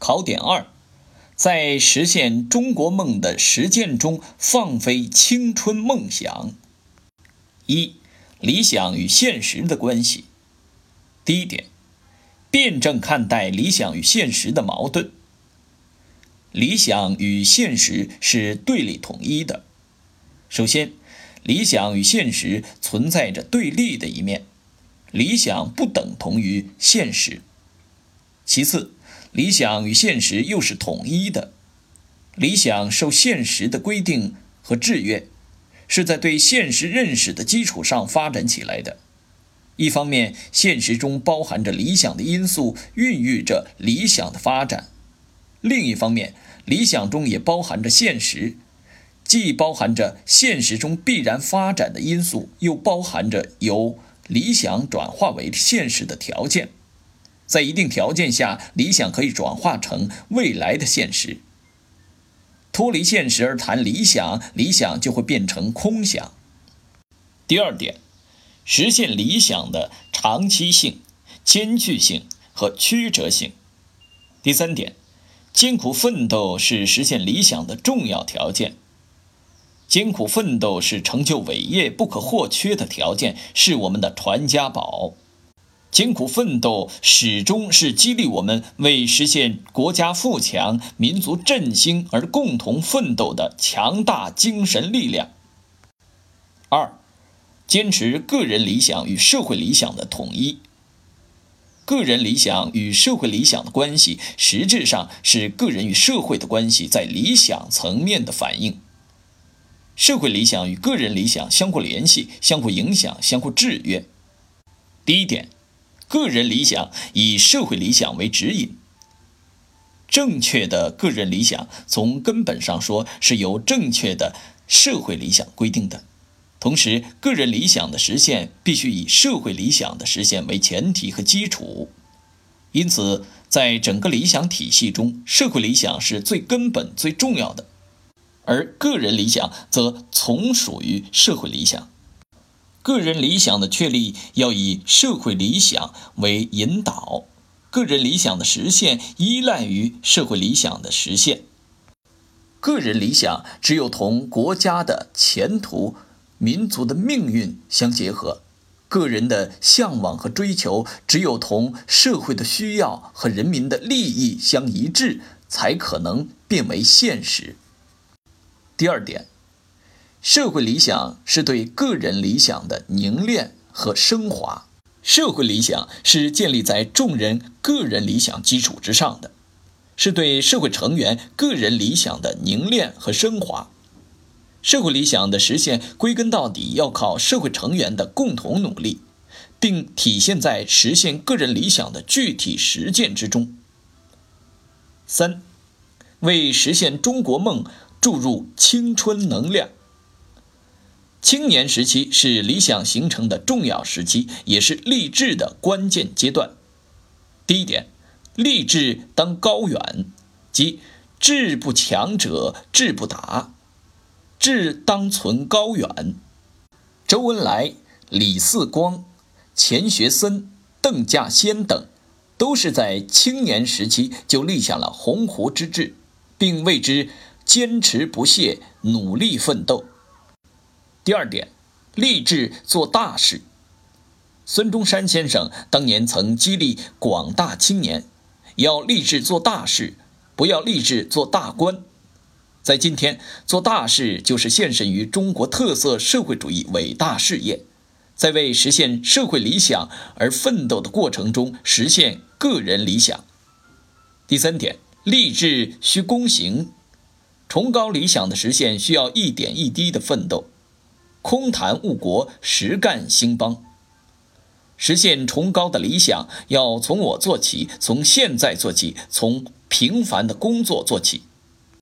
考点二，在实现中国梦的实践中放飞青春梦想。一、理想与现实的关系。第一点，辩证看待理想与现实的矛盾。理想与现实是对立统一的。首先，理想与现实存在着对立的一面，理想不等同于现实。其次，理想与现实又是统一的，理想受现实的规定和制约，是在对现实认识的基础上发展起来的。一方面，现实中包含着理想的因素，孕育着理想的发展；另一方面，理想中也包含着现实，既包含着现实中必然发展的因素，又包含着由理想转化为现实的条件。在一定条件下，理想可以转化成未来的现实。脱离现实而谈理想，理想就会变成空想。第二点，实现理想的长期性、艰巨性和曲折性。第三点，艰苦奋斗是实现理想的重要条件。艰苦奋斗是成就伟业不可或缺的条件，是我们的传家宝。艰苦奋斗始终是激励我们为实现国家富强、民族振兴而共同奋斗的强大精神力量。二，坚持个人理想与社会理想的统一。个人理想与社会理想的关系，实质上是个人与社会的关系在理想层面的反映。社会理想与个人理想相互联系、相互影响、相互制约。第一点。个人理想以社会理想为指引。正确的个人理想，从根本上说是由正确的社会理想规定的。同时，个人理想的实现必须以社会理想的实现为前提和基础。因此，在整个理想体系中，社会理想是最根本、最重要的，而个人理想则从属于社会理想。个人理想的确立要以社会理想为引导，个人理想的实现依赖于社会理想的实现。个人理想只有同国家的前途、民族的命运相结合，个人的向往和追求只有同社会的需要和人民的利益相一致，才可能变为现实。第二点。社会理想是对个人理想的凝练和升华，社会理想是建立在众人个人理想基础之上的，是对社会成员个人理想的凝练和升华。社会理想的实现，归根到底要靠社会成员的共同努力，并体现在实现个人理想的具体实践之中。三，为实现中国梦注入青春能量。青年时期是理想形成的重要时期，也是立志的关键阶段。第一点，立志当高远，即志不强者志不达，志当存高远。周恩来、李四光、钱学森、邓稼先等，都是在青年时期就立下了鸿鹄之志，并为之坚持不懈、努力奋斗。第二点，立志做大事。孙中山先生当年曾激励广大青年，要立志做大事，不要立志做大官。在今天，做大事就是献身于中国特色社会主义伟大事业，在为实现社会理想而奋斗的过程中，实现个人理想。第三点，立志需躬行，崇高理想的实现需要一点一滴的奋斗。空谈误国，实干兴邦。实现崇高的理想，要从我做起，从现在做起，从平凡的工作做起。